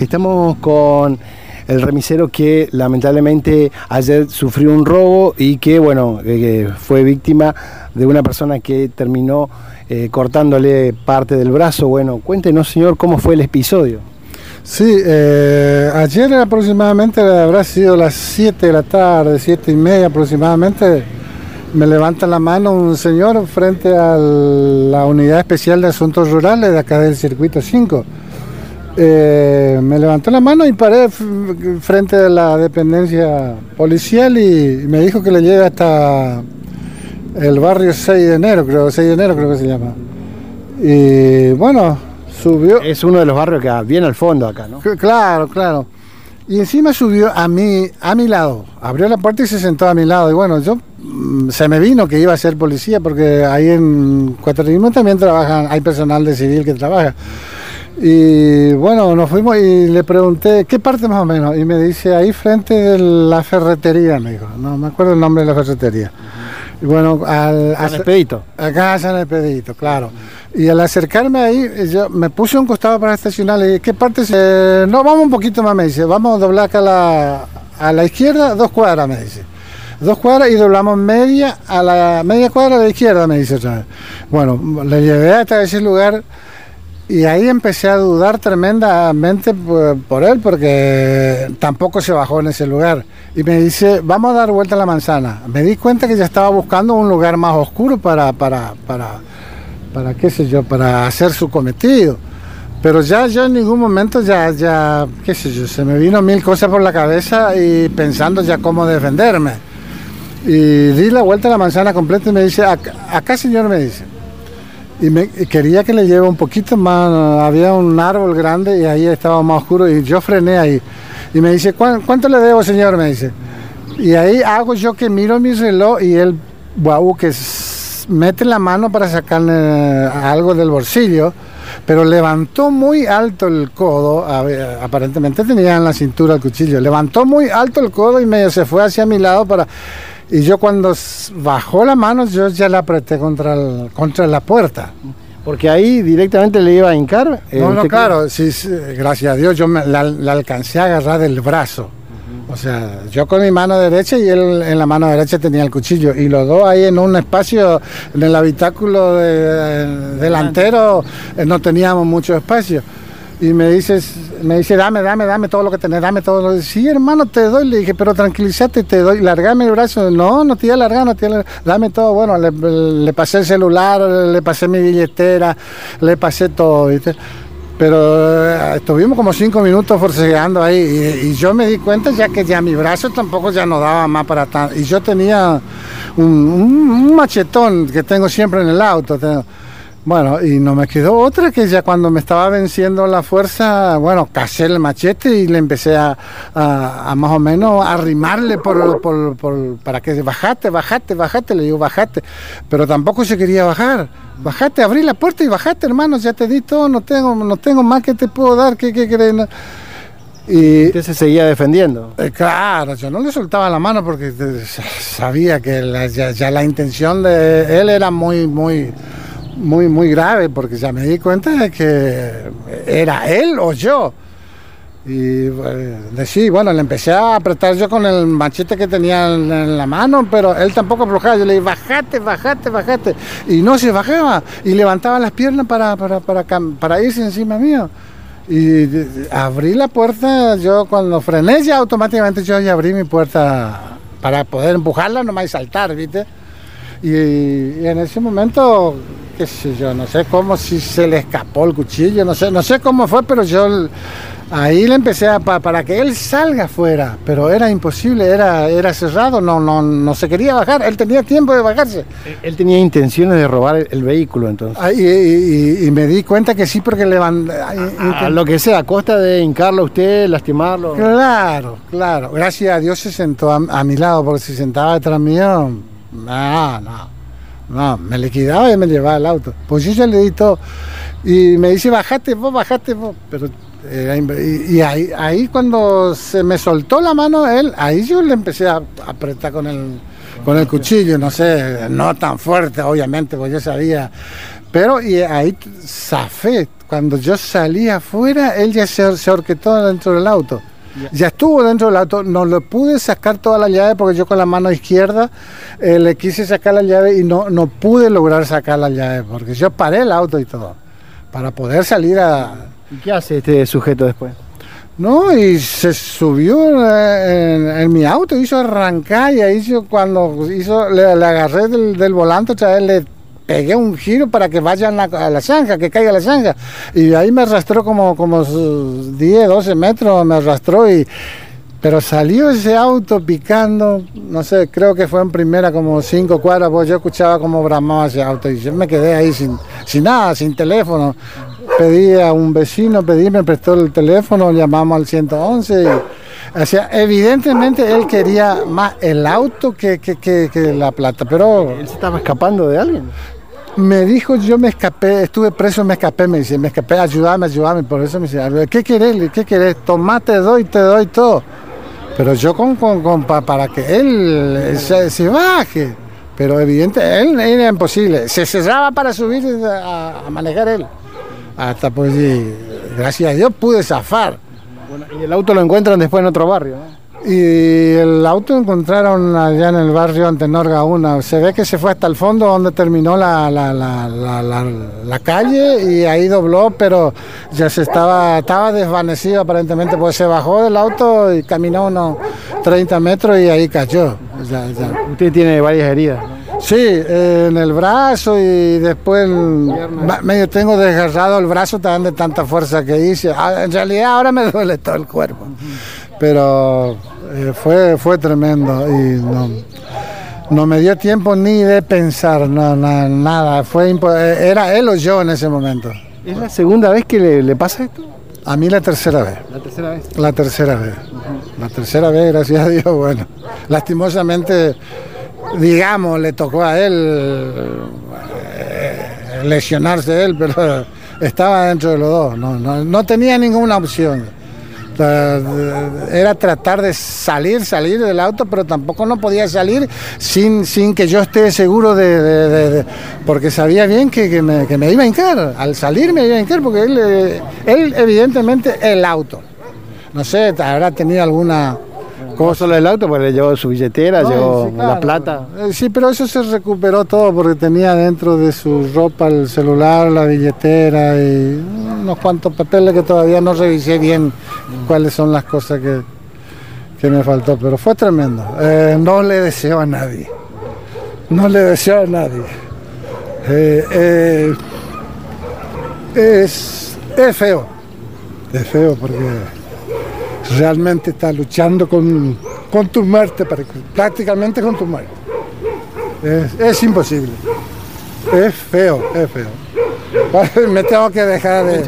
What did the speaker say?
Estamos con el remisero que lamentablemente ayer sufrió un robo y que, bueno, eh, fue víctima de una persona que terminó eh, cortándole parte del brazo. Bueno, cuéntenos, señor, cómo fue el episodio. Sí, eh, ayer aproximadamente habrá sido las 7 de la tarde, 7 y media aproximadamente. Me levanta la mano un señor frente a la Unidad Especial de Asuntos Rurales de acá del Circuito 5 eh, me levantó la mano y paré frente a la dependencia policial y me dijo que le lleve hasta el barrio 6 de enero, creo, 6 de enero creo que se llama. Y bueno, subió. Es uno de los barrios que viene al fondo acá, ¿no? Claro, claro. Y encima subió a mi, a mi lado, abrió la puerta y se sentó a mi lado. Y bueno, yo mm, se me vino que iba a ser policía porque ahí en Cuatrino también trabajan, hay personal de civil que trabaja. Y bueno, nos fuimos y le pregunté, ¿qué parte más o menos? Y me dice, ahí frente de la ferretería, me dijo. No me acuerdo el nombre de la ferretería. Y bueno, al... San Expedito. Acá San Expedito, claro. Y al acercarme ahí, yo me puse un costado para estacionar, le dije, ¿qué parte? Se... No, vamos un poquito más, me dice, vamos a doblar acá a la, a la izquierda, dos cuadras, me dice. Dos cuadras y doblamos media a la media cuadra a la izquierda, me dice otra vez. Bueno, le llevé hasta ese lugar y ahí empecé a dudar tremendamente por, él porque tampoco se bajó en ese lugar. Y me dice, vamos a dar vuelta a la manzana. Me di cuenta que ya estaba buscando un lugar más oscuro para, para, para, para qué sé yo, para hacer su cometido. Pero ya yo en ningún momento ya, ya, qué sé yo, se me vino mil cosas por la cabeza y pensando ya cómo defenderme. Y di la vuelta a la manzana completa y me dice, acá, acá señor me dice, y, me, quería que le lleve un poquito más, había un árbol grande y ahí estaba más oscuro y yo frené ahí. Y me dice, ¿cuánto le debo, señor? Me dice. Y ahí hago yo que miro mi reloj y él, wow, que mete la mano para sacarle algo del bolsillo, pero levantó muy alto el codo, aparentemente tenía en la cintura el cuchillo, levantó muy alto el codo y medio se fue hacia mi lado para y yo cuando bajó la mano, yo ya la apreté contra, contra la puerta. Porque ahí directamente le iba a hincar. Eh, no, no, claro, sí, gracias a Dios yo me, la, alcancé a agarrar del brazo. O sea, yo con mi mano derecha y él en la mano derecha tenía el cuchillo. Y los dos ahí en un espacio, en el habitáculo delantero, eh, no teníamos mucho espacio y me dices, me dice, dame, dame, dame todo lo que tenés, dame todo lo que... Sí, hermano, te doy. Le dije, pero tranquilízate, te doy, largame el brazo. No, no te voy a largar, no te voy a Dame todo. Bueno, le, pasé el celular, le pasé mi billetera, le pasé todo, ¿viste? Pero eh, estuvimos como cinco minutos forcejeando ahí y, yo me di cuenta ya que ya mi brazo tampoco ya no daba más para tanto. Y yo tenía un, un, machetón que tengo siempre en el auto. Bueno, y no me quedó otra que ya cuando me estaba venciendo la fuerza, bueno, casé el machete y le empecé a, más o menos arrimarle por, por, por, para que bajate, bajate, bajate, le digo bajate, pero tampoco se quería bajar. Bajate, abrí la puerta y bajate, hermano, ya te di todo, no tengo, no tengo más que te puedo dar, ¿qué, qué crees? Y usted se seguía defendiendo. Eh, claro, yo no le soltaba la mano porque sabía que ya, ya la intención de él era muy, muy muy, muy grave, porque ya me di cuenta de que era él o yo. Y sí, bueno, le empecé a apretar yo con el machete que tenía en, la mano, pero él tampoco aflojaba. Yo le dije, bajate, bajate, bajate. Y no se bajaba. Y levantaba las piernas para, para, para, para irse encima mío. Y abrí la puerta, yo cuando frené ya automáticamente yo ya abrí mi puerta para poder empujarla nomás y saltar, ¿viste? y en ese momento qué sé yo, no sé cómo si se le escapó el cuchillo, no sé, no sé cómo fue, pero yo ahí le empecé a para que él salga afuera, pero era imposible, era, era cerrado, no, no, no se quería bajar, él tenía tiempo de bajarse. Él tenía intenciones de robar el, vehículo entonces. y, me di cuenta que sí porque le van a, lo que sea, a costa de hincarlo a usted, lastimarlo. Claro, claro. Gracias a Dios se sentó a, a mi lado, porque si sentaba detrás mío, no, no. No, me liquidaba y me llevaba el auto. Pues yo ya le di todo. Y me dice, bajate vos, bajate vos. Pero, y, ahí, ahí cuando se me soltó la mano él, ahí yo le empecé a apretar con el, con el cuchillo, no sé, no tan fuerte, obviamente, porque yo sabía. Pero y ahí zafé cuando yo salí afuera, él ya se, se orquetó dentro del auto. Ya estuvo dentro del auto, no le pude sacar toda la llave porque yo con la mano izquierda eh, le quise sacar la llave y no, no pude lograr sacar la llave porque yo paré el auto y todo para poder salir a... ¿Y qué hace este sujeto después? No, y se subió eh, en, en mi auto, hizo arrancar y ahí yo cuando hizo, le, le agarré del, del volante otra vez, le pegué un giro para que vaya a la, zanja, que caiga la zanja. Y ahí me arrastró como, como sus 10, 12 metros, me arrastró y... Pero salió ese auto picando, no sé, creo que fue en primera como cinco cuadras, pues yo escuchaba como bramaba ese auto y yo me quedé ahí sin, sin nada, sin teléfono. Pedí a un vecino, pedí, me prestó el teléfono, llamamos al 111 y, o sea, evidentemente él quería más el auto que, que, que, que la plata, pero ¿Él se estaba escapando de alguien? Me dijo, yo me escapé, estuve preso, me escapé, me dice, me escapé, ayúdame, ayúdame, por eso me dice, "A ver, ¿qué querés? ¿Qué querés? Tomá, te doy, te doy todo. Pero yo con, con, con- pa- para que él se, se baje, pero evidente, él era imposible, se cerraba para subir a, manejar él. Hasta pues, gracias a Dios pude zafar. Y el auto lo encuentran después en otro barrio, ¿no? Y el auto encontraron allá en el barrio Antenorga 1. Se ve que se fue hasta el fondo donde terminó la, la, la, la, calle y ahí dobló, pero ya se estaba, estaba desvanecido aparentemente, pues se bajó del auto y caminó unos 30 metros y ahí cayó. Ya- ya. Usted tiene varias heridas. Sí, eh, en el brazo y después el- medio tengo desgarrado el brazo también de tanta fuerza que hice. Ah, En realidad ahora me duele todo el cuerpo, pero eh, fue, fue tremendo y no, no me dio tiempo ni de pensar, no, na- nada. Fue eh, era él o yo en ese momento. ¿Es la segunda vez que le, le pasa esto? A mí la tercera vez. La tercera vez. La tercera vez. La tercera vez, gracias a Dios, bueno. Lastimosamente, digamos, le tocó a él eh, lesionarse él, pero estaba dentro de los dos. No, no, no tenía ninguna opción. Era tratar de salir, salir del auto, pero tampoco no podía salir sin, sin que yo esté seguro de, porque sabía bien que, que me iba a hincar. Al salir me iba a hincar porque él, eh, él evidentemente el auto. No sé, habrá tenido alguna ¿Cómo solo el auto? Porque le llevó su billetera, No, llevó sí, claro. la plata. Eh, Sí, pero eso se recuperó todo porque tenía dentro de su ropa el celular, la billetera y unos cuantos papeles que todavía no revisé bien cuáles son las cosas que, que me faltó. Pero fue tremendo. Eh, no le deseo a nadie. No le deseo a nadie. Eh, eh, es, es feo. Es feo porque realmente está luchando con, con tu muerte, prácticamente con tu muerte. Es, imposible. Es feo, es feo. Me tengo que dejar de...